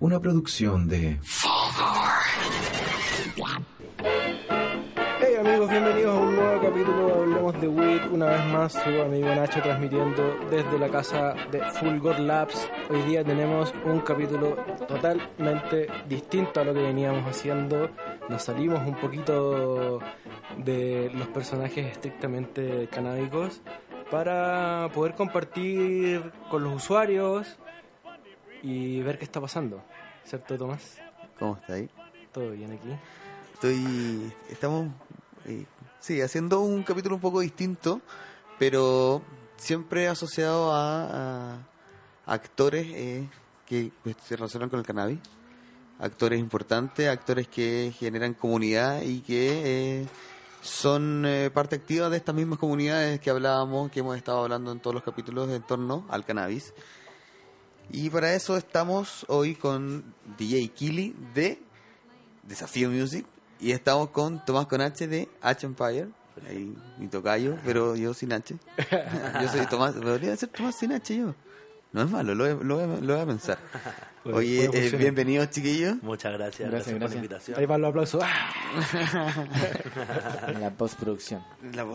Una producción de... Hey amigos, bienvenidos a un nuevo capítulo de Hablemos de WIT. Una vez más, su amigo Nacho transmitiendo desde la casa de Full God Labs. Hoy día tenemos un capítulo totalmente distinto a lo que veníamos haciendo. Nos salimos un poquito de los personajes estrictamente canábicos para poder compartir con los usuarios y ver qué está pasando. ¿Cierto, Tomás? ¿Cómo está ahí? Todo bien aquí. Estoy. Estamos. eh, sí, haciendo un capítulo un poco distinto, pero siempre asociado a, a actores eh, que pues, se relacionan con el cannabis. Actores importantes, actores que generan comunidad y que eh, son eh, parte activa de estas mismas comunidades que hablábamos, que hemos estado hablando en todos los capítulos en torno al cannabis. Y para eso estamos hoy con DJ Kili de Desafío Music y estamos con Tomás con H de H Empire. Ahí mi tocayo, pero yo sin H. Yo soy Tomás, podría ser Tomás sin H yo. No es malo, lo, voy- lo, voy a- lo voy a pensar. Oye, eh, bienvenidos chiquillos. Muchas gracias, Gracias, gracias, por gracias. la invitación. Ahí van los aplausos. ¡Ah! en la postproducción. La-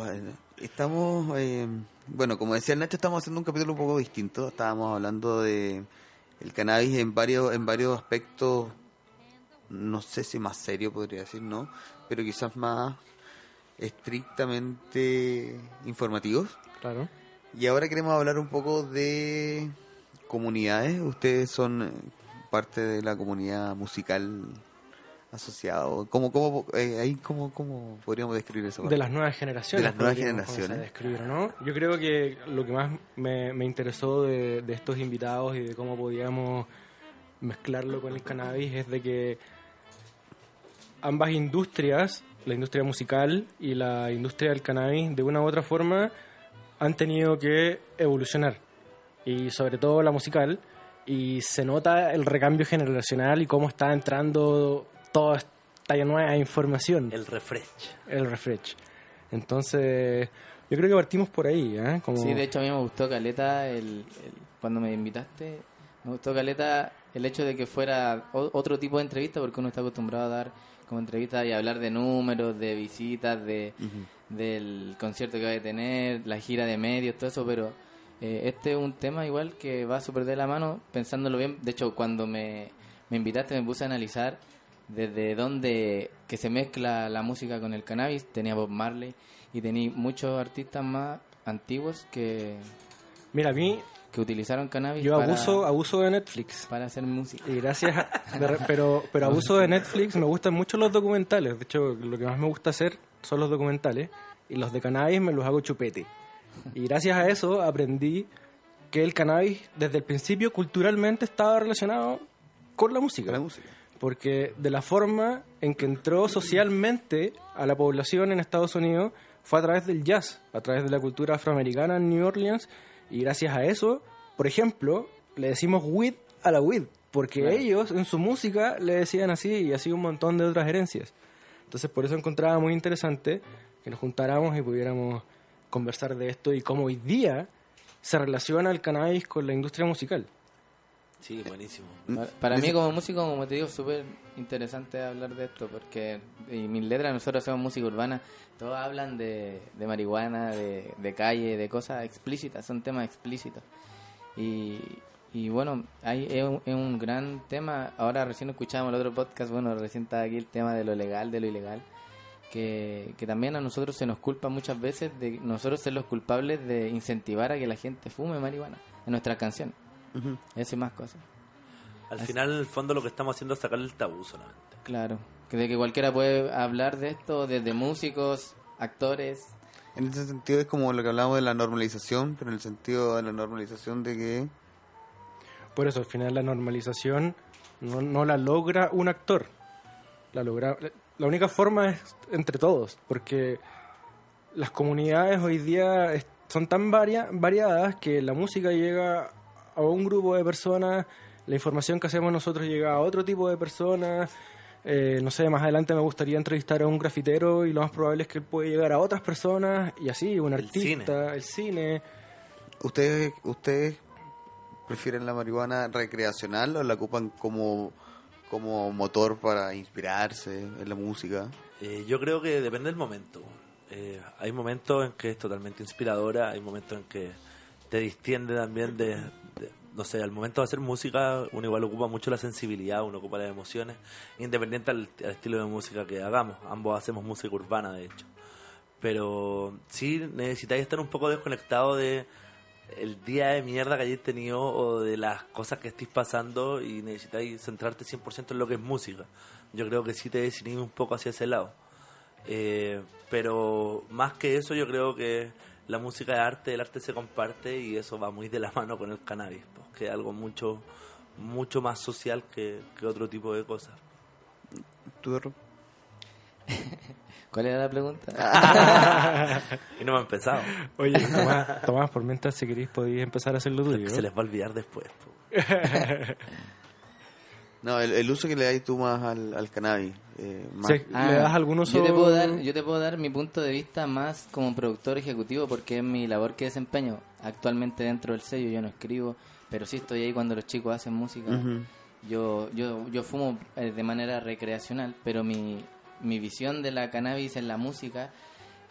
estamos, eh, bueno, como decía Nacho, estamos haciendo un capítulo un poco distinto. Estábamos hablando de el cannabis en varios, en varios aspectos, no sé si más serio podría decir, ¿no? Pero quizás más estrictamente informativos. Claro. Y ahora queremos hablar un poco de comunidades. Ustedes son parte de la comunidad musical asociado. ¿Cómo, cómo, eh, ahí, cómo, cómo podríamos describir eso? De las nuevas generaciones. De las nuevas generaciones. Yo creo que lo que más me, me interesó de, de estos invitados y de cómo podíamos mezclarlo con el cannabis es de que ambas industrias, la industria musical y la industria del cannabis, de una u otra forma han tenido que evolucionar. Y sobre todo la musical. Y se nota el recambio generacional y cómo está entrando toda esta nueva información El refresh. el refresh. Entonces, yo creo que partimos por ahí, ¿eh? Como... Sí, de hecho a mí me gustó Caleta el, el- cuando me invitaste. Me gustó Caleta el hecho de que fuera o- otro tipo de entrevista porque uno está acostumbrado a dar como entrevistas y hablar de números, de visitas, de del concierto que va a tener, la gira de medios, todo eso, pero eh, este es un tema igual que va súper de la mano, pensándolo bien. De hecho, cuando me, me invitaste me puse a analizar desde dónde que se mezcla la música con el cannabis. Tenía Bob Marley y tenía muchos artistas más antiguos que, Mira, a mí, que utilizaron cannabis yo para, abuso, abuso de Netflix. para hacer música. Y gracias, a- de re- pero, pero abuso de Netflix, me gustan mucho los documentales. De hecho, lo que más me gusta hacer son los documentales. Y los de cannabis me los hago chupete. Y gracias a eso aprendí que el cannabis, desde el principio, culturalmente estaba relacionado con la música. Con la música. Porque de la forma en que entró socialmente a la población en Estados Unidos fue a través del jazz, a través de la cultura afroamericana en New Orleans. Y gracias a eso, por ejemplo, le decimos weed a la weed. Porque ellos en su música le decían así y así un montón de otras herencias. Entonces por eso encontraba muy interesante que nos juntáramos y pudiéramos conversar de esto y cómo hoy día se relaciona el cannabis con la industria musical. Sí, buenísimo. Para, mí como músico, como te digo, súper interesante hablar de esto porque y mis letras, nosotros hacemos música urbana, todos hablan de, de marihuana, de, de calle, de cosas explícitas, son temas explícitos. Y, y bueno, hay, es, un, es un gran tema, ahora recién escuchábamos el otro podcast, bueno, recién está aquí el tema de lo legal, de lo ilegal, que, que también a nosotros se nos culpa muchas veces de nosotros ser los culpables de incentivar a que la gente fume marihuana en nuestras canciones. Eso y más cosas. Al final, en el fondo, lo que estamos haciendo es sacarle el tabú solamente. Claro, que de que cualquiera puede hablar de esto, desde músicos, actores. En ese sentido es como lo que hablamos de la normalización, pero en el sentido de la normalización de que Por eso, al final, la normalización no, no la logra un actor. La, logra, la única forma es entre todos, porque las comunidades hoy día son tan varia- variadas que la música llega a un grupo de personas, la información que hacemos nosotros llega a otro tipo de personas. eh, no sé, más adelante me gustaría entrevistar a un grafitero y lo más probable es que él puede llegar a otras personas y así, un El artista, el cine. ustedes ustedes prefieren la marihuana recreacional o la ocupan como, como motor para inspirarse en la música? Eh, yo creo que depende del momento. Eh, hay momentos en que es totalmente inspiradora, hay momentos en que te distiende también de- no sé, al momento de hacer música uno igual ocupa mucho la sensibilidad, uno ocupa las emociones, independiente al, estilo de música que hagamos. Ambos hacemos música urbana, de hecho. Pero sí necesitáis estar un poco desconectado de el día de mierda que hayáis tenido o de las cosas que estéis pasando y necesitáis centrarte 100% en lo que es música. Yo creo que sí te decidís un poco hacia ese lado. Eh, pero más que eso yo creo que la música es arte, el arte se comparte y eso va muy de la mano con el cannabis, que es algo mucho mucho más social que, que otro tipo de cosas. ¿Tú? ¿Cuál era la pregunta? Y no me ha empezado, Oye, Tomás, Tomás, por mientras si queréis podéis empezar a hacer lo tuyo. se les va a olvidar después. No, el, el uso que le das tú más al, al cannabis. eh, más- Sí. ¿Le das algún uso? Ah, Yo te, puedo dar, yo te puedo dar mi punto de vista más como productor ejecutivo porque es mi labor que desempeño. Actualmente dentro del sello yo no escribo, pero sí estoy ahí cuando los chicos hacen música. Yo, yo, yo fumo eh, de manera recreacional, pero mi, mi visión de la cannabis en la música,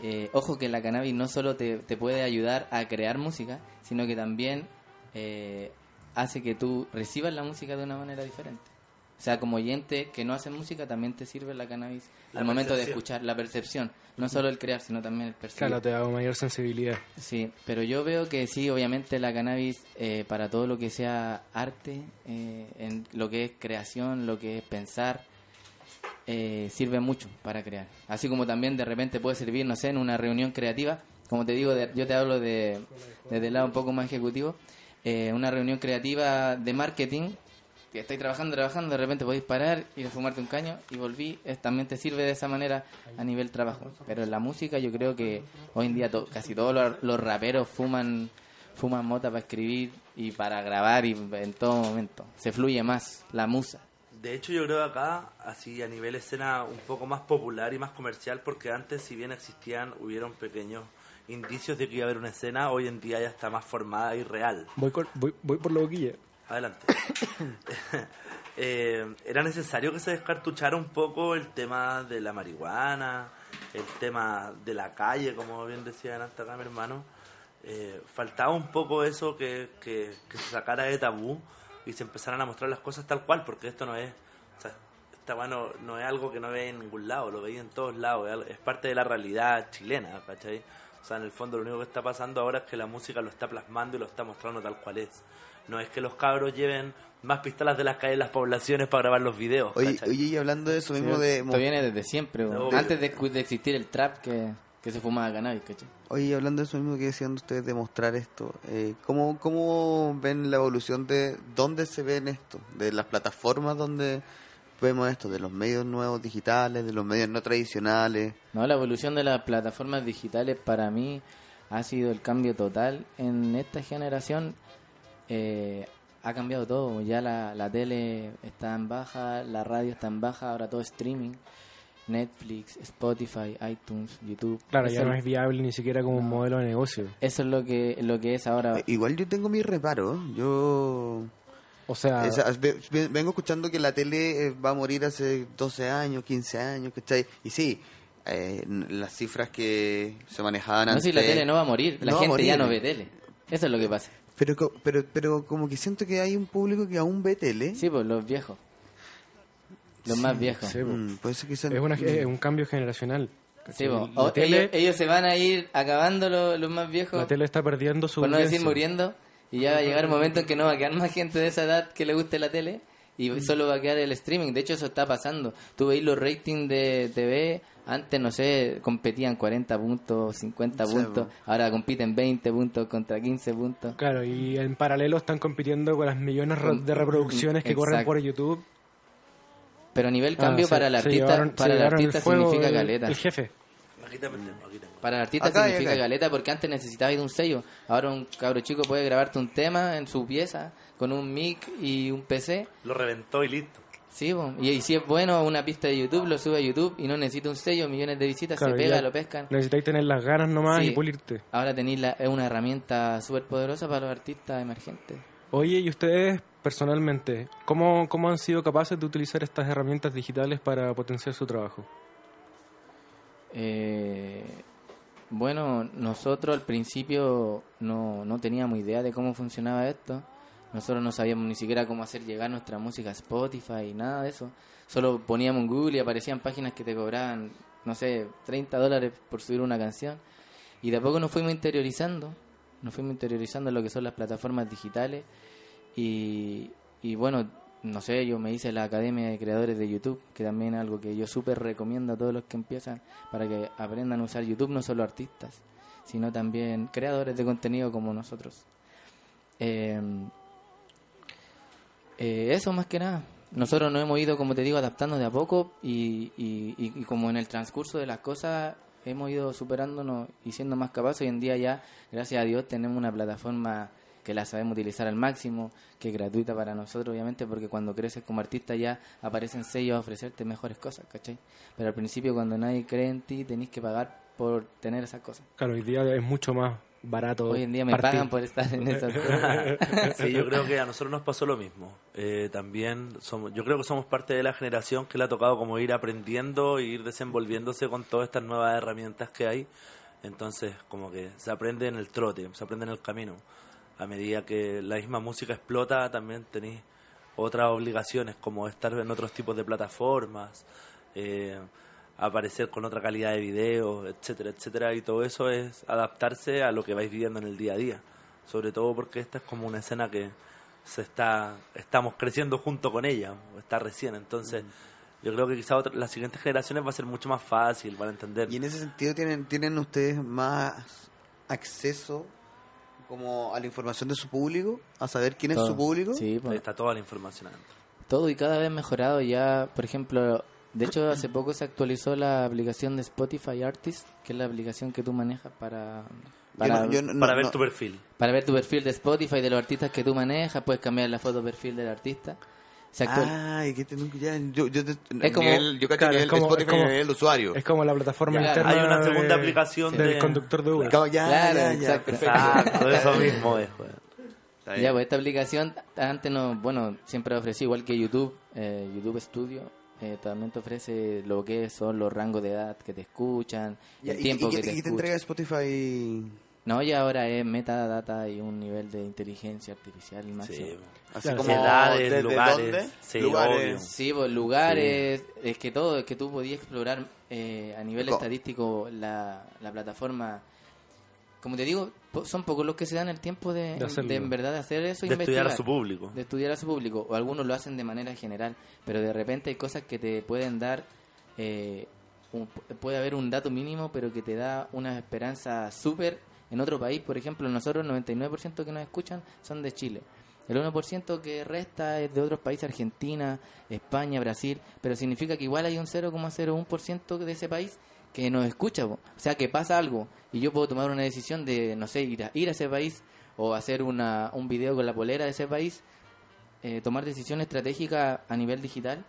eh, ojo que la cannabis no solo te, te puede ayudar a crear música, sino que también eh, hace que tú recibas la música de una manera diferente. O sea, como oyente que no hace música, también te sirve la cannabis La al momento de escuchar, la percepción. No solo el crear, sino también el percibir. Claro, te da mayor sensibilidad. Sí, pero yo veo que sí, obviamente la cannabis eh, para todo lo que sea arte, eh, en lo que es creación, lo que es pensar, eh, sirve mucho para crear. Así como también de repente puede servir, no sé, en una reunión creativa, como te digo, de- yo te hablo de, desde el lado un poco más ejecutivo, eh, una reunión creativa de marketing, estáis trabajando, trabajando, de repente podéis parar, ir a fumarte un caño y volví, es- también te sirve de esa manera a nivel trabajo. Pero en la música yo creo que hoy en día to- casi todos los, los raperos fuman fuman mota para escribir y para grabar y en todo momento. Se fluye más la musa. De hecho, yo creo que acá, así a nivel escena un poco más popular y más comercial, porque antes, si bien existían, hubieron pequeños indicios de que iba a haber una escena, hoy en día ya está más formada y real. Voy, con- voy, voy por la boquilla. Adelante. Eh, era necesario que se descartuchara un poco el tema de la marihuana, el tema de la calle, como bien decía hasta acá mi hermano. Eh, faltaba un poco eso que, que, que se sacara de tabú y se empezaran a mostrar las cosas tal cual, porque esto no es, o sea, no es algo que no veis en ningún lado, lo veis en todos lados, es parte de la realidad chilena, ¿cachai? O sea, en el fondo lo único que está pasando ahora es que la música lo está plasmando y lo está mostrando tal cual es. No es que los cabros lleven más pistolas de las calles en las poblaciones para grabar los videos. Oye, ¿cachai? oye, y hablando de eso mismo de... Esto viene desde siempre. Obvio. antes de, de existir el trap que, que se fumaba cannabis, ¿cachai? Oye, hablando de eso mismo que decían ustedes de mostrar esto, eh, ¿cómo, ¿cómo ven la evolución de dónde se ven esto? De las plataformas donde vemos esto, de los medios nuevos digitales, de los medios no tradicionales. No, la evolución de las plataformas digitales para mí ha sido el cambio total en esta generación. Eh, ha cambiado todo. Ya la, la tele está en baja, la radio está en baja, ahora todo streaming. Netflix, Spotify, iTunes, YouTube. Claro, eso, ya no es viable ni siquiera como un modelo de negocio. eso es lo que, lo que es ahora. Eh, igual yo tengo mi reparo, yo... O sea, esa- ve- ve- vengo escuchando que la tele eh, va a morir hace 12 años, 15 años, ¿cachai? Y sí, eh, las cifras que se manejaban No antes... si la tele no va a morir, la No gente ya no ve tele. Eso es lo que pasa. Pero, co- pero, pero como que siento que hay un público que aún ve tele. Sí, pues los viejos. Los más viejos. sí, po. Mm, puede ser que sean- es, una- es un cambio generacional. Sí, tele, ellos, ellos se van a ir acabando lo- los más viejos, la tele está perdiendo su por no decir muriendo, y ya va a llegar un momento en que no va a quedar más gente de esa edad que le guste la tele, y Mm. solo va a quedar el streaming. De hecho, eso está pasando. Tú veis los ratings de TV, antes, no sé, competían 40 puntos, 50 Sí, puntos, ahora compiten 20 puntos contra 15 puntos. Claro, y en paralelo están compitiendo con las millones de reproducciones que corren Exacto. por YouTube. Pero a nivel Ah, cambio se- para el artista, llevaron- para el artista fuego significa el- caleta. El jefe. Aquí también tengo, aquí tengo. Para el artista Acá significa acá. caleta porque antes necesitabas de un sello. Ahora un cabro chico puede grabarte un tema en su pieza con un mic y un PC. Lo reventó y listo. Sí, y, y si es bueno una pista de YouTube, lo sube a YouTube y no necesita un sello, millones de visitas, Claro, se pega, lo pescan. Necesitáis tener las ganas nomás Sí. y pulirte. Ahora tenéis la, es una herramienta súper poderosa para los artistas emergentes. Oye, ¿y ustedes personalmente, cómo, cómo han sido capaces de utilizar estas herramientas digitales para potenciar su trabajo? Eh, bueno, nosotros al principio no, no teníamos idea de cómo funcionaba esto. Nosotros no sabíamos ni siquiera cómo hacer llegar nuestra música a Spotify y nada de eso. Solo poníamos en Google y aparecían páginas que te cobraban, no sé, 30 dólares por subir una canción. Y de a poco nos fuimos interiorizando, nos fuimos interiorizando en lo que son las plataformas digitales. Y, y bueno, no sé, yo me hice la Academia de Creadores de YouTube, que también es algo que yo súper recomiendo a todos los que empiezan para que aprendan a usar YouTube, no solo artistas, sino también creadores de contenido como nosotros. Eh, eh, eso más que nada. Nosotros nos hemos ido, como te digo, adaptando de a poco y, y, y- y como en el transcurso de las cosas hemos ido superándonos y siendo más capaces. Hoy en día ya, gracias a Dios, tenemos una plataforma que la sabemos utilizar al máximo, que es gratuita para nosotros, obviamente, porque cuando creces como artista ya aparecen sellos a ofrecerte mejores cosas, ¿cachai? Pero al principio, cuando nadie cree en ti, tenés que pagar por tener esas cosas. Claro, hoy día es mucho más barato. Hoy en día me partir. pagan por estar en esas cosas. Sí, yo creo que a nosotros nos pasó lo mismo. Eh, también somos, yo creo que somos parte de la generación que le ha tocado como ir aprendiendo e ir desenvolviéndose con todas estas nuevas herramientas que hay. Entonces, como que se aprende en el trote, se aprende en el camino. A medida que la misma música explota, también tenéis otras obligaciones, como estar en otros tipos de plataformas, eh, aparecer con otra calidad de video, etcétera, etcétera. Y todo eso es adaptarse a lo que vais viviendo en el día a día. Sobre todo porque esta es como una escena que se está estamos creciendo junto con ella, está recién. Entonces, yo creo que quizá otra- las siguientes generaciones va a ser mucho más fácil, van a entender. Y en ese sentido tienen, tienen ustedes más acceso como a la información de su público, a saber quién es su público. Sí, pues, está toda la información adentro. todo y cada vez mejorado ya, por ejemplo, de hecho hace poco se actualizó la aplicación de Spotify Artist, que es la aplicación que tú manejas para para, Yo no- yo no- para no- ver no- tu perfil. para ver tu perfil de Spotify de los artistas que tú manejas, puedes cambiar la foto perfil del artista. Se actual- Ay, que te- ya, yo, yo, te- Es como- nivel- yo cacho claro, es como- Spotify es como- de usuario. Es como la plataforma Ya, interna hay una de- segunda aplicación del de- conductor de Uber. Claro, ya, Claro, ya, ya, exacto. perfecto. Exacto, eso mismo es. Ya, pues esta aplicación antes no, bueno, siempre ofrecía igual que YouTube, eh, YouTube Studio, eh, también te ofrece lo que son los rangos de edad que te escuchan, Ya, el ¿y- tiempo y, que te y qué te escuchan. entrega Spotify? No, y ahora es metadata y un nivel de inteligencia artificial máximo. Sí, Así Claro, como edades, ¿desde lugares, dónde? sí, lugares. obvio. Sí, pues lugares, es que todo, es que tú podías explorar eh, a nivel Co- estadístico la, la plataforma. Como te digo, po- son pocos los que se dan el tiempo de, De de en verdad hacer eso. e de estudiar a su público. de estudiar a su público, o algunos lo hacen de manera general, pero de repente hay cosas que te pueden dar, eh, un- puede haber un dato mínimo, pero que te da una esperanza súper en otro país. Por ejemplo, nosotros el 99% que nos escuchan son de Chile. El 1% que resta es de otros países, Argentina, España, Brasil, pero significa que igual hay un 0,01% de ese país que nos escucha. O sea, que pasa algo y yo puedo tomar una decisión de, no sé, ir a, ir a ese país o hacer una, un video con la polera de ese país, eh, tomar decisiones estratégicas a nivel digital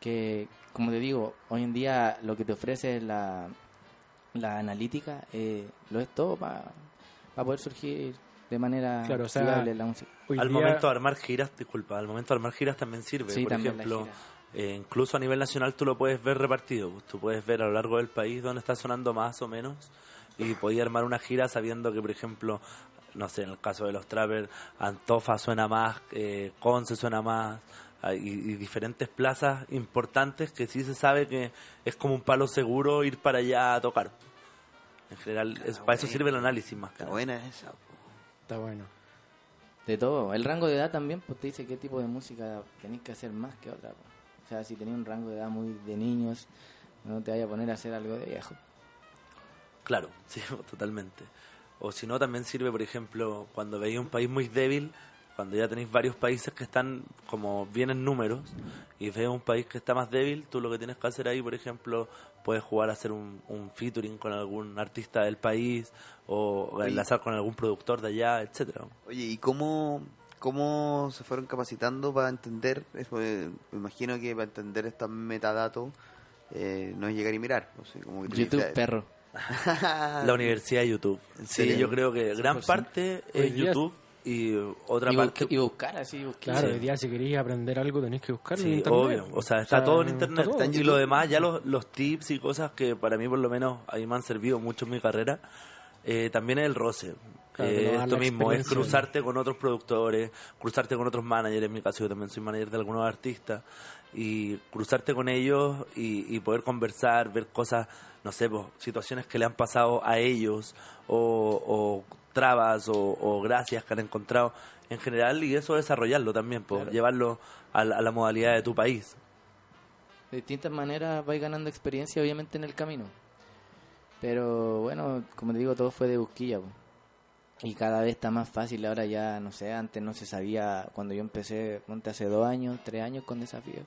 que, como te digo, hoy en día lo que te ofrece la, la analítica eh, lo es todo para poder surgir de manera Claro, o sea, viable la música. Al día- momento de armar giras, disculpa, al momento de armar giras también sirve. Sí, Por también ejemplo, eh, incluso a nivel nacional tú lo puedes ver repartido. Tú puedes ver a lo largo del país dónde está sonando más o menos y podías armar una gira sabiendo que, por ejemplo, no sé, en el caso de los trappers, Antofa suena más, eh, Conce suena más, y, y diferentes plazas importantes que sí se sabe que es como un palo seguro ir para allá a tocar. En general, es- para eso sirve el análisis más que Está nada. buena esa. po. Está bueno. De todo. El rango de edad también pues te dice qué tipo de música tenéis que hacer más que otra. po. O sea, si tenéis un rango de edad muy de niños, no te vayas a poner a hacer algo de viejo. Claro, sí, totalmente. O si no, también sirve, por ejemplo, cuando veis un país muy débil, cuando ya tenéis varios países que están como bien en números, y ves un país que está más débil, tú lo que tienes que hacer ahí, por ejemplo, puedes jugar a hacer un, un featuring con algún artista del país, o Oye. enlazar con algún productor de allá, etcétera. Oye, ¿y cómo, cómo se fueron capacitando para entender? Eso, eh, me imagino que para entender estos metadatos eh, no es llegar y mirar. como que YouTube, que- perro. La universidad de YouTube. ¿En Sí, yo creo que gran 100%. parte es YouTube. Y otra Y, parte... y buscar así, buscar. Claro, Sí. hoy día si queréis aprender algo tenéis que buscarlo en Sí, internet. obvio. O sea, está todo en internet. está todo. y lo demás, ya los, los tips y cosas que para mí por lo menos a mí me han servido mucho en mi carrera, eh, también es el roce. Claro, Eh, esto mismo, es cruzarte con otros productores, cruzarte con otros managers, en mi caso yo también soy manager de algunos artistas, y cruzarte con ellos y, y poder conversar, ver cosas, no sé, pues, situaciones que le han pasado a ellos, o, o trabas, o, o gracias que han encontrado en general, y eso desarrollarlo también, pues, llevarlo a la, a la modalidad de tu país. De distintas maneras vais ganando experiencia, obviamente, en el camino. Pero bueno, como te digo, todo fue de busquilla. po. Y cada vez está más fácil. Ahora ya, no sé, antes no se sabía. Cuando yo empecé, ponte hace dos años, tres años con desafío.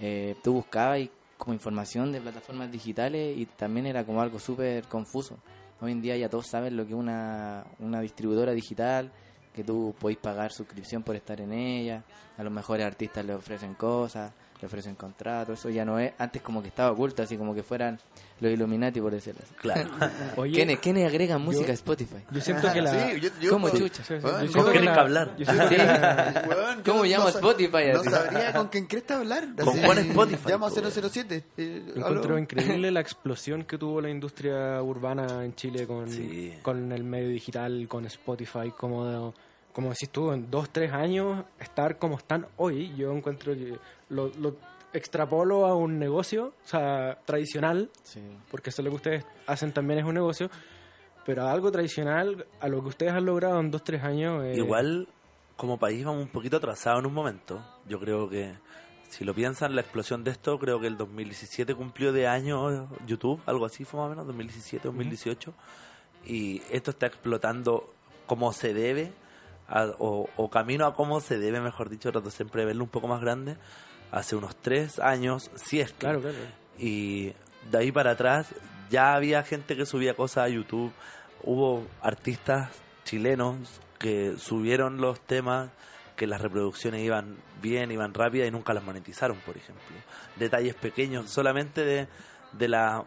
eh, tú buscabas y como información de plataformas digitales y también era como algo súper confuso. Hoy en día ya todos saben lo que es una, una distribuidora digital, que tú podéis pagar suscripción por estar en ella, a los mejores artistas les ofrecen cosas, le ofrecen contratos, eso ya no es, antes como que estaba oculto, así como que fueran los Illuminati por decirlo así. Claro. Oye, ¿Quiénes, quiénes agregan música a Spotify? yo siento que la... Sí, yo- yo- ¿Cómo yo- chucha? Sí, sí, Weón, yo ¿cómo siento que la- que hablar? yo siento que la- yo ¿Cómo no llamo sa- Spotify No así? sabría con quién crees hablar. ¿Con cuál Spotify, Llamo a po? 007. eh, Yo encuentro increíble la explosión que tuvo la industria urbana en Chile con, Sí. con el medio digital, con Spotify, como, como decís tú, en dos, tres años, estar como están hoy, yo encuentro que lo, lo extrapolo a un negocio, o sea, tradicional, Sí. porque eso es lo que ustedes hacen también es un negocio, pero a algo tradicional, a lo que ustedes han logrado en dos, tres años. eh, Igual, como país vamos un poquito atrasados en un momento. Yo creo que, si lo piensan, la explosión de esto, creo que el 2017 cumplió de año YouTube, algo así fue más o menos, 2017, 2018. Y esto está explotando como se debe, a- o, o camino a como se debe, mejor dicho, trato siempre de verlo un poco más grande. Hace unos tres años, si es que Claro, claro. y de ahí para atrás ya había gente que subía cosas a YouTube. Hubo artistas chilenos que subieron los temas, que las reproducciones iban bien, iban rápidas y nunca las monetizaron, por ejemplo. Detalles pequeños, solamente de, de la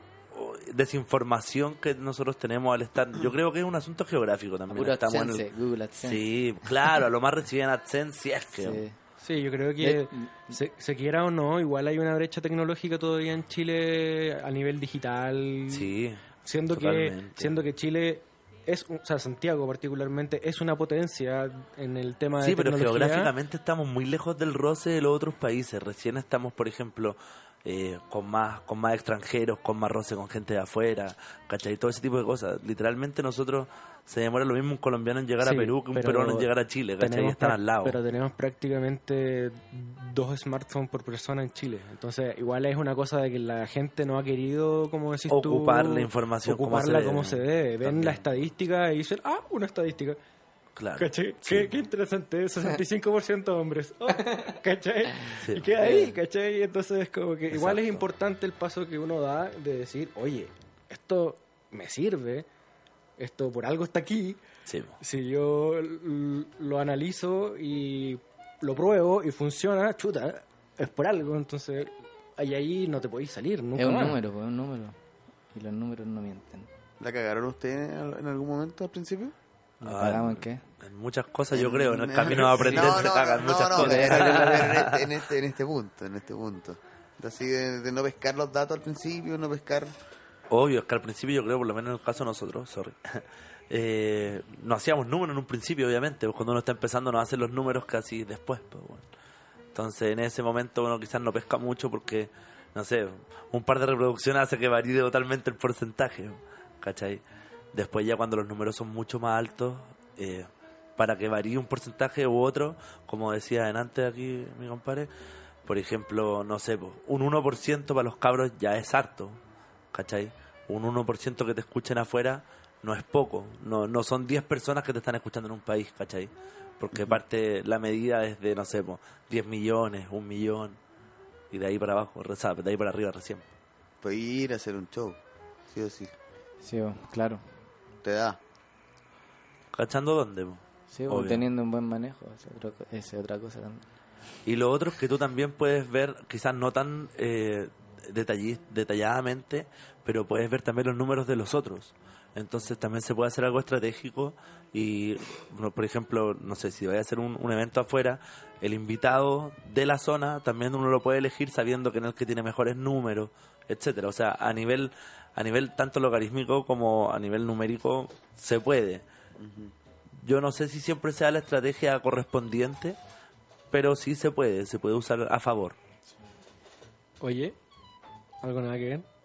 desinformación que nosotros tenemos al estar. Yo creo que es un asunto geográfico también. Puro Estamos en el- AdSense, Google AdSense. Sí, claro, a lo más reciben AdSense si es que. Sí. Sí, yo creo que De- se, se quiera o no, igual hay una brecha tecnológica todavía en Chile a nivel digital. Sí, siendo que siendo que Chile es, un- o sea, Santiago particularmente es una potencia en el tema Sí, de pero tecnología. geográficamente estamos muy lejos del roce de los otros países. Recién estamos, por ejemplo, eh, con más con más extranjeros, con más roce con gente de afuera, ¿cachai? Todo ese tipo de cosas. Literalmente nosotros se demora lo mismo un colombiano en llegar a Perú que un peruano en llegar a Chile, ¿cachai? Y están al lado. Pero tenemos prácticamente dos smartphones por persona en Chile. Entonces, igual es una cosa de que la gente no ha querido, como decís tú, Ocupar la información como ocuparla se como se debe. Ven También. la estadística y dicen, ah, una estadística. Claro. ¿Cachai? Sí. Qué, qué interesante, 65% hombres. Oh, ¿Cachai? Sí. Y queda ahí, ¿cachai? Entonces es como que igual es importante el paso que uno da de decir, oye, esto me sirve, esto por algo está aquí, Sí. si yo lo analizo y lo pruebo y funciona, chuta, es por algo, entonces ahí ahí no te podéis salir nunca Es un más. número, pues, es un número. Y los números no mienten. ¿La cagaron ustedes en algún momento al principio? ¿Nos Ah, cagamos en qué? En muchas cosas yo creo, en el camino a aprender No, se cagan no, muchas no, cosas. pero en este, en, este, en este punto, en este punto. Así de, de no pescar los datos al principio, no pescar... Obvio, es que al principio yo creo, por lo menos en el caso de nosotros, sorry, eh, no hacíamos números en un principio, obviamente, pues cuando uno está empezando no hace los números casi después, pues bueno. Entonces en ese momento uno quizás no pesca mucho porque, no sé, un par de reproducciones hace que varíe totalmente el porcentaje, ¿cachai? Después ya cuando los números son mucho más altos, eh, para que varíe un porcentaje u otro, como decía antes aquí mi compadre, por ejemplo, no sé, pues, un 1% para los cabros ya es harto, ¿cachai? Un 1% que te escuchen afuera no es poco, no, no son 10 personas que te están escuchando en un país, ¿cachai? Porque parte la medida es de, no sé, po, 10 millones, un millón, y de ahí para abajo, de ahí para arriba recién. Pues ir a hacer un show, sí o sí. Sí, claro. Te da. ¿Cachando dónde? po? Sí, Obvio. teniendo un buen manejo, es otra, esa es otra cosa también. Y lo otro es que tú también puedes ver, quizás no tan eh, detalli- detalladamente, pero puedes ver también los números de los otros. Entonces también se puede hacer algo estratégico y, bueno, por ejemplo, no sé, si voy a hacer un, un evento afuera, el invitado de la zona también uno lo puede elegir sabiendo que no es el que tiene mejores números, etcétera. O sea, a nivel, a nivel tanto logarítmico como a nivel numérico se puede. Yo no sé si siempre sea la estrategia correspondiente, pero sí se puede, se puede usar a favor. Oye, ¿algo nada que ver?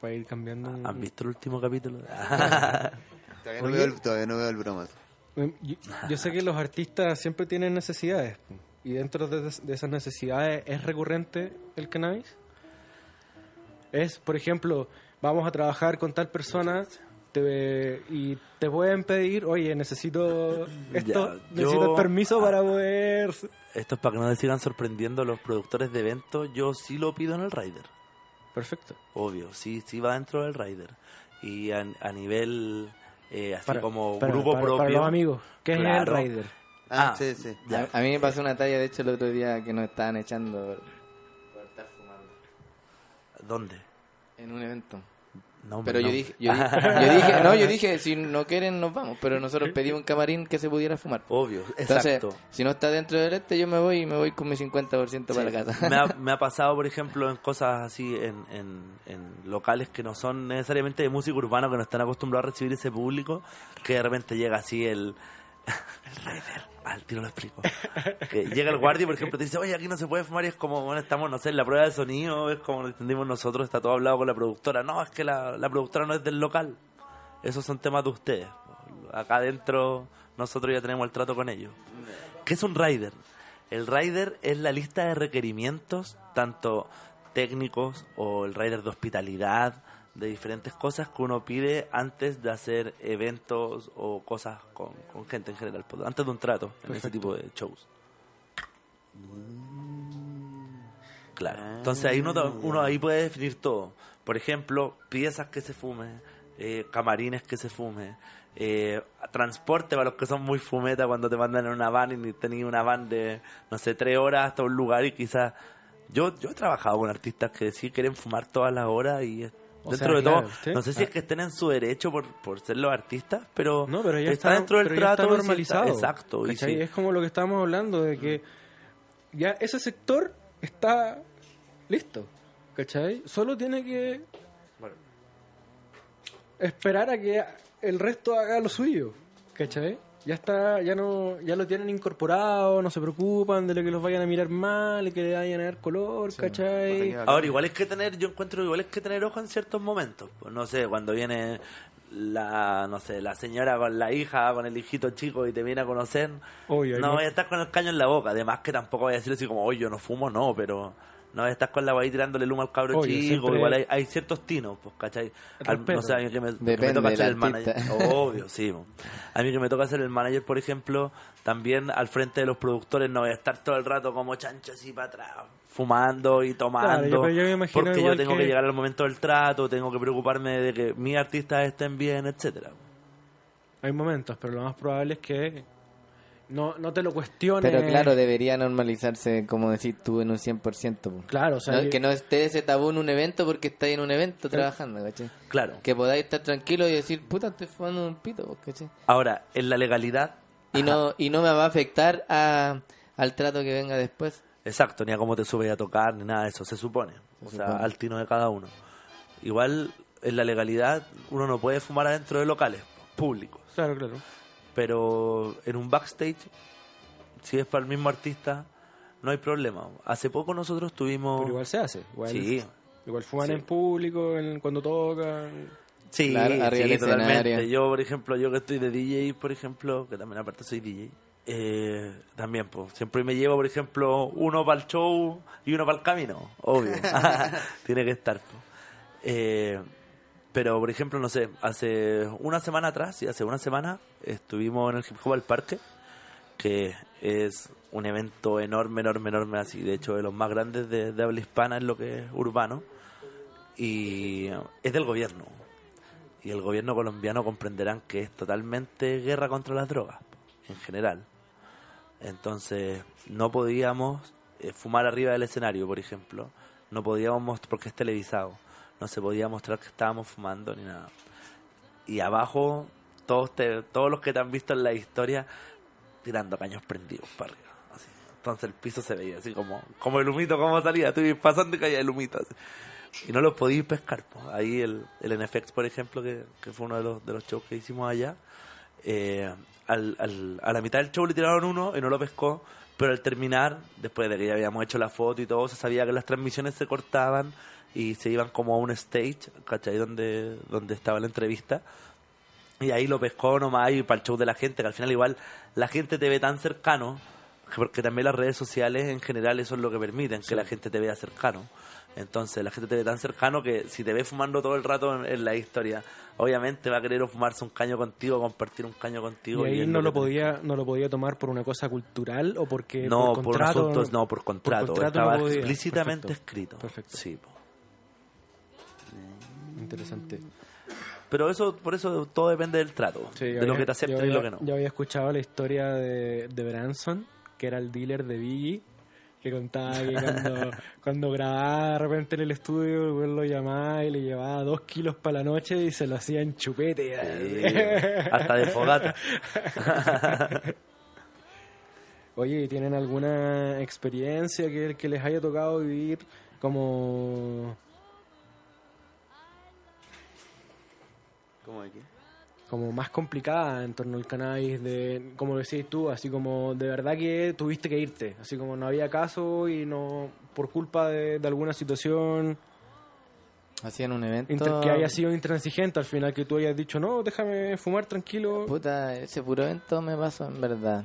Para ir cambiando. un- ¿Han visto el último capítulo? Todavía no, Oye. veo el, todavía no veo el. Em, Yo, yo sé que los artistas siempre tienen necesidades. Y dentro de, de esas necesidades, ¿es recurrente el cannabis? Es, por ejemplo, vamos a trabajar con tal persona te- y te pueden pedir, oye, necesito esto, Ya, necesito yo- permiso para poder... Esto es para que no le sigan sorprendiendo los productores de eventos. Yo sí lo pido en el Rider. Perfecto. Obvio, sí, sí va dentro del Rider. Y a, a nivel, eh, así como para- grupo para- propio. Para los amigos, ¿qué Claro. es el rider? Ah, Ah. sí, sí. Ya. A, a mí me pasó una talla, de hecho, el otro día que nos estaban echando por, por estar fumando ¿Dónde? en un evento. No, Pero no. yo dije, yo, dije, yo dije, no, yo dije, si no quieren nos vamos, pero nosotros pedimos un camarín que se pudiera fumar. Obvio, Entonces, exacto. si no está dentro del este, yo me voy y me voy con mi 50% para la casa. me, ha, me ha pasado, por ejemplo, en cosas así, en, en, en locales que no son necesariamente de música urbana, que no están acostumbrados a recibir ese público, que de repente llega así el... el Rider. Al tiro lo explico. Que llega el guardia, por ejemplo, te dice, oye, aquí no se puede fumar y es como, bueno, estamos, no sé, en la prueba de sonido, es como lo entendimos nosotros, está todo hablado con la productora. No, es que la, la productora no es del local. Esos son temas de ustedes. Acá adentro nosotros ya tenemos el trato con ellos. ¿Qué es un rider? El rider es la lista de requerimientos, tanto técnicos o el rider de hospitalidad, de diferentes cosas que uno pide antes de hacer eventos o cosas con, con gente en general, pues, antes de un trato en ese tipo de shows. Claro, entonces ahí uno, uno ahí puede definir todo. Por ejemplo, piezas que se fumen, eh, camarines que se fume, eh, transporte para los que son muy fumeta cuando te mandan en una van y tenías una van de, no sé, tres horas hasta un lugar y quizás... Yo, yo he trabajado con artistas que sí quieren fumar todas las horas y es- O dentro sea, de claro, todo, usted- no sé si es ah. que estén en su derecho por, por ser los artistas, pero, No, pero ya está, está, dentro del pero ya está trato normalizado. exacto. y. Es como lo que estábamos hablando de que ya ese sector está listo. ¿Cachai? Solo tiene que esperar a que el resto haga lo suyo. ¿Cachai? Ya está, ya no, ya lo tienen incorporado, no se preocupan de lo que los vayan a mirar mal, y que le vayan a dar color, ¿cachai? Ahora, igual es que tener, yo encuentro igual es que tener ojo en ciertos momentos. Pues no sé, cuando viene la, no sé, la señora con la hija, con el hijito chico y te viene a conocer, Obvio, no mo- voy a estar con el caño en la boca. Además que tampoco voy a decir así como, oye, yo no fumo, no, pero no estar con la guay tirándole el humo al cabro chico. siempre- Igual hay, hay ciertos tinos, pues, ¿cachai? Al- no sé, a mí que me, que me toca ser el manager. Obvio, sí. A mí que me toca ser el manager, por ejemplo, también al frente de los productores no voy a estar todo el rato como chancho así para atrás, fumando y tomando. Claro, yo- yo me imagino porque yo tengo que... que- llegar al momento del trato, tengo que preocuparme de que mis artistas estén bien, etcétera. Hay momentos, pero lo más probable es que no, no te lo cuestiones. Pero claro, debería normalizarse, como decís tú, en un 100%. po. Claro, o sea, No, que no esté ese tabú en un evento porque estáis en un evento trabajando, ¿cachai? Claro. Que podáis estar tranquilos y decir, puta, estoy fumando un pito, ¿cachai? Ahora, en la legalidad, Y no, y no me va a afectar a, al trato que venga después. exacto, ni a cómo te subes a tocar, ni nada de eso, se supone. O Se sea, supone. al tino de cada uno. Igual, en la legalidad, uno no puede fumar adentro de locales públicos. Claro, claro. Pero en un backstage, si es para el mismo artista, no hay problema. Hace poco nosotros tuvimos... Pero igual se hace. Igual, Sí. igual fuman Sí. en público en- cuando tocan. Sí, Claro, arriba sí, totalmente. Yo, por ejemplo, yo que estoy de DJ, por ejemplo, que también aparte soy DJ, eh, también, pues, siempre me llevo, por ejemplo, uno para el show y uno para el camino, obvio. Tiene que estar. pues. Eh, pero, por ejemplo, no sé, hace una semana atrás, sí, hace una semana, estuvimos en el Hip Hop al Parque, que es un evento enorme, enorme, enorme, así, de hecho, de los más grandes de, habla hispana en lo que es urbano, y es del gobierno. Y el gobierno colombiano comprenderán que es totalmente guerra contra las drogas, en general. Entonces, no podíamos eh, fumar arriba del escenario, por ejemplo. No podíamos porque es televisado, no se podía mostrar que estábamos fumando ni nada. y abajo todos todos los que te han visto en la historia tirando caños prendidos para arriba. así. Entonces el piso se veía así como, como el humito, como salía, tú pasando y caía el humito. así. Y no lo podíais pescar. po. Ahí el, el NFX, por ejemplo, que, que fue uno de los, de los shows que hicimos allá, eh, al, al- a la mitad del show le tiraron uno y no lo pescó, pero al terminar, después de que ya habíamos hecho la foto y todo, se sabía que las transmisiones se cortaban y se iban como a un stage, ¿cachai? Donde, donde estaba la entrevista. Y ahí lo pescó nomás y para el show de la gente, que al final igual la gente te ve tan cercano, que porque también las redes sociales en general eso es lo que permiten, que la gente te vea cercano. Entonces la gente te ve tan cercano que si te ve fumando todo el rato en, en la historia, obviamente va a querer fumarse un caño contigo, compartir un caño Y contigo. ahí es no lo podía no lo podía tomar por una cosa cultural o porque No, por por, contrato asuntos, no, por contrato. contrato Estaba no explícitamente Perfecto. escrito. Perfecto. Sí, po. Interesante Pero eso, por eso todo depende del trato, Sí, de lo que te acepten y lo que no. Yo había escuchado la historia de, de Branson, que era el dealer de Biggie, que contaba que cuando, cuando grababa de repente en el estudio, güey lo llamaba y le llevaba dos kilos para la noche y se lo hacía en chupete. Sí, hasta de fogata. Oye, ¿y ¿tienen alguna experiencia que, que les haya tocado vivir como, ¿Cómo de qué? como más complicada en torno al cannabis? De, como decís tú, así como de verdad que tuviste que irte, así como no había caso y no por culpa de, de alguna situación Hacían un evento. inter- que haya sido intransigente al final, que tú hayas dicho, no, déjame fumar tranquilo. Puta, ese puro evento me pasó en verdad.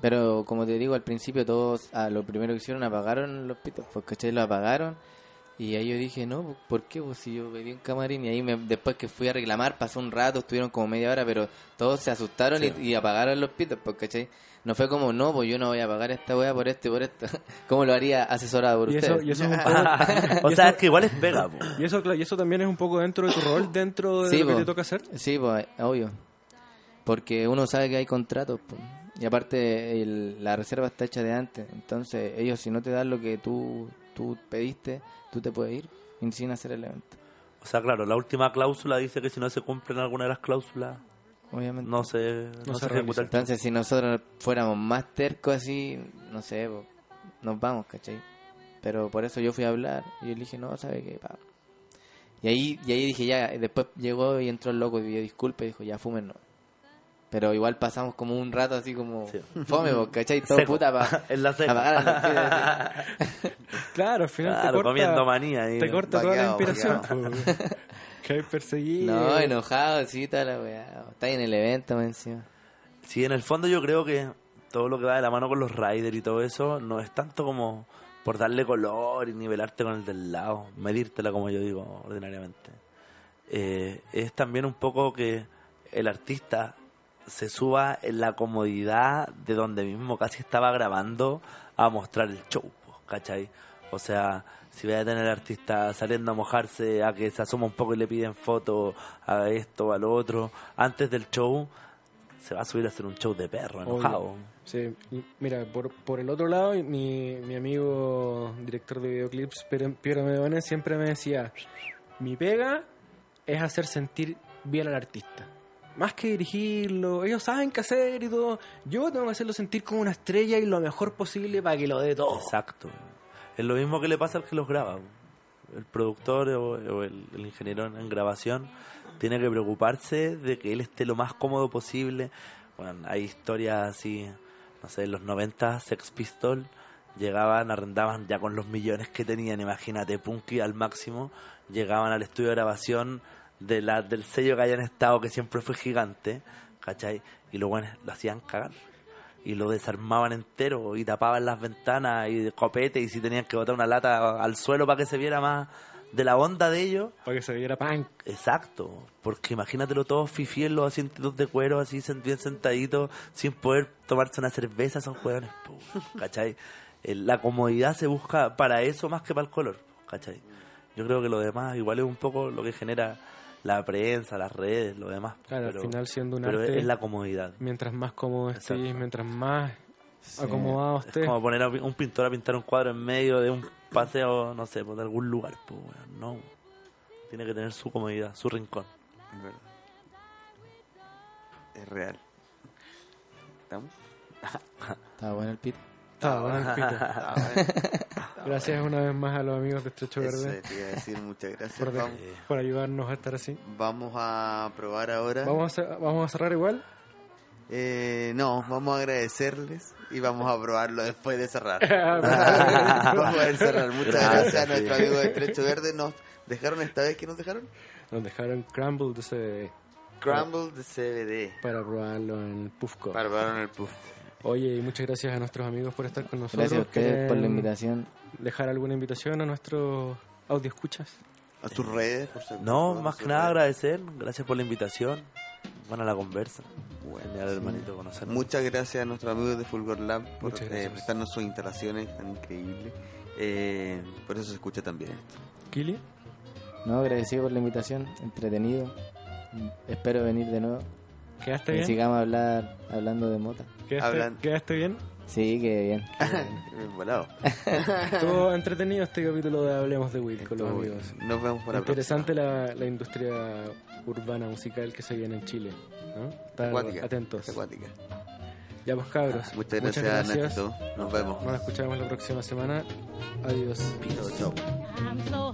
Pero como te digo, al principio todos, a lo primero que hicieron, apagaron los pitos, pues ¿cachai? Lo apagaron. Y ahí yo dije, no, ¿por qué? Pues si yo pedí un camarín y ahí me- después que fui a reclamar, pasó un rato, estuvieron como media hora, pero todos se asustaron y, y apagaron los pitos, pues ¿cachai? No fue como, no, pues yo no voy a pagar esta weá por esto y por esto. como lo haría asesorado por y eso es un poco, o sea, es que igual es pega, po. y eso, claro, y eso también es un poco dentro de tu rol, dentro de Sí, lo que te toca hacer. Sí, pues, obvio. Porque uno sabe que hay contratos, po. y aparte el- la reserva está hecha de antes. Entonces, ellos si no te dan lo que tú, tú pediste, tú te puedes ir sin hacer el evento. O sea, claro, la última cláusula dice que si no se cumplen alguna de las cláusulas, Obviamente. no se, no No se se ejecuta Entonces, si nosotros fuéramos más tercos así, no sé, po, nos vamos, ¿cachai? Pero por eso yo fui a hablar y yo le dije, no, ¿sabe qué? Pa. Y ahí, y ahí dije, ya, después llegó y entró el loco y pidió disculpas y dijo, ya, fumen, no. Pero igual pasamos como un rato así como Sí. fome, ¿cachai? Todo Seco. puta pa, En la así. Claro, al final Claro, te corta, comiendo manía. ahí. te corta toda la inspiración. que hay perseguido. No, enojado, sí, toda la weá. Está ahí en el evento, más encima. Sí, en el fondo yo creo que todo lo que va de la mano con los riders y todo eso no es tanto como por darle color y nivelarte con el del lado, medírtela como yo digo ordinariamente. Eh, es también un poco que el artista se suba en la comodidad de donde mismo casi estaba grabando a mostrar el show, ¿cachai? O sea, si voy a tener al artista saliendo a mojarse, a que se asoma un poco y le piden fotos, a esto, a lo otro, antes del show, se va a subir a hacer un show de perro, Obvio. enojado. Sí, mira, por, por el otro lado, mi, mi amigo director de videoclips, Piero Medone, siempre me decía, mi pega es hacer sentir bien al artista. Más que dirigirlo, ellos saben qué hacer y todo. Yo tengo que hacerlo sentir como una estrella y lo mejor posible para que lo dé todo. Exacto. Es lo mismo que le pasa al que los graba. El productor o, el ingeniero en grabación tiene que preocuparse de que él esté lo más cómodo posible. Bueno, hay historias así, no sé, en los 90 Sex Pistol llegaban, arrendaban ya con los millones que tenían, imagínate, Punky al máximo, llegaban al estudio de grabación de la, del sello que hayan estado, que siempre fue gigante, ¿cachai? Y lo bueno, lo hacían cagar y lo desarmaban entero y tapaban las ventanas y de copete y si tenían que botar una lata al suelo para que se viera más de la onda de ellos. Para que se viera punk. Exacto, porque imagínatelo todos fifi en los asientos de cuero así bien sentaditos sin poder tomarse una cerveza, son po, ¿cachai? Eh, La comodidad se busca para eso más que para el color, ¿cachai? Yo creo que lo demás igual es un poco lo que genera la prensa, las redes, lo demás. Claro, pero, al final siendo un pero arte, es la comodidad. mientras más cómodo estés, Exacto. mientras más Sí. acomodado Es estés. como poner a un pintor a pintar un cuadro en medio de un paseo, no sé, por algún lugar. Pues, weón, no. Tiene que tener su comodidad, su rincón. Es verdad. es real. ¿Estamos? Estaba bueno el pito. Está bueno el pito. Ah, bueno. Gracias una vez más a los amigos de Estrecho Eso Verde te iba a decir, muchas gracias. por, de- Vamos, por ayudarnos a estar así. vamos a probar ahora. Vamos a, cer- vamos a cerrar igual. Eh, no, vamos a agradecerles y vamos a probarlo después de cerrar. Ah, vamos a cerrar. Muchas Gracias, gracias, a nuestro amigo de Estrecho Verde. Nos dejaron esta vez que nos dejaron Nos dejaron Crumble de CBD Crumble de CBD para probarlo en Puffco. para probar en el puff. Oye, y muchas gracias a nuestros amigos por estar con nosotros. Gracias a ustedes por la ¿Quieren invitación. Dejar alguna invitación a nuestros audio escuchas. A sus redes, por supuesto. No, más que nada redes. agradecer. Gracias por la invitación. Buena la conversa. Bueno, Genial, hermanito, conocernos. Muchas gracias a nuestros amigos de Fulgor Lab por Muchas eh, gracias. prestarnos sus instalaciones tan increíbles. Eh, por eso se escucha también esto. Kili, No, agradecido por la invitación. Entretenido. Espero venir de nuevo. ¿Quedaste Y bien? sigamos a hablar, hablando de mota. ¿Quedaste, Hablan- ¿Quedaste bien? Sí, que bien. Bien volado. Estuvo entretenido este capítulo de Hablemos de Will con los amigos. Nos vemos para la Interesante la, la industria urbana musical que se viene en Chile. ¿no? Estar atentos. Acuática. Ya pues cabros. Muchas gracias, Nachito. Nos vemos. Nos escuchamos la próxima semana. Adiós. Chao, chao.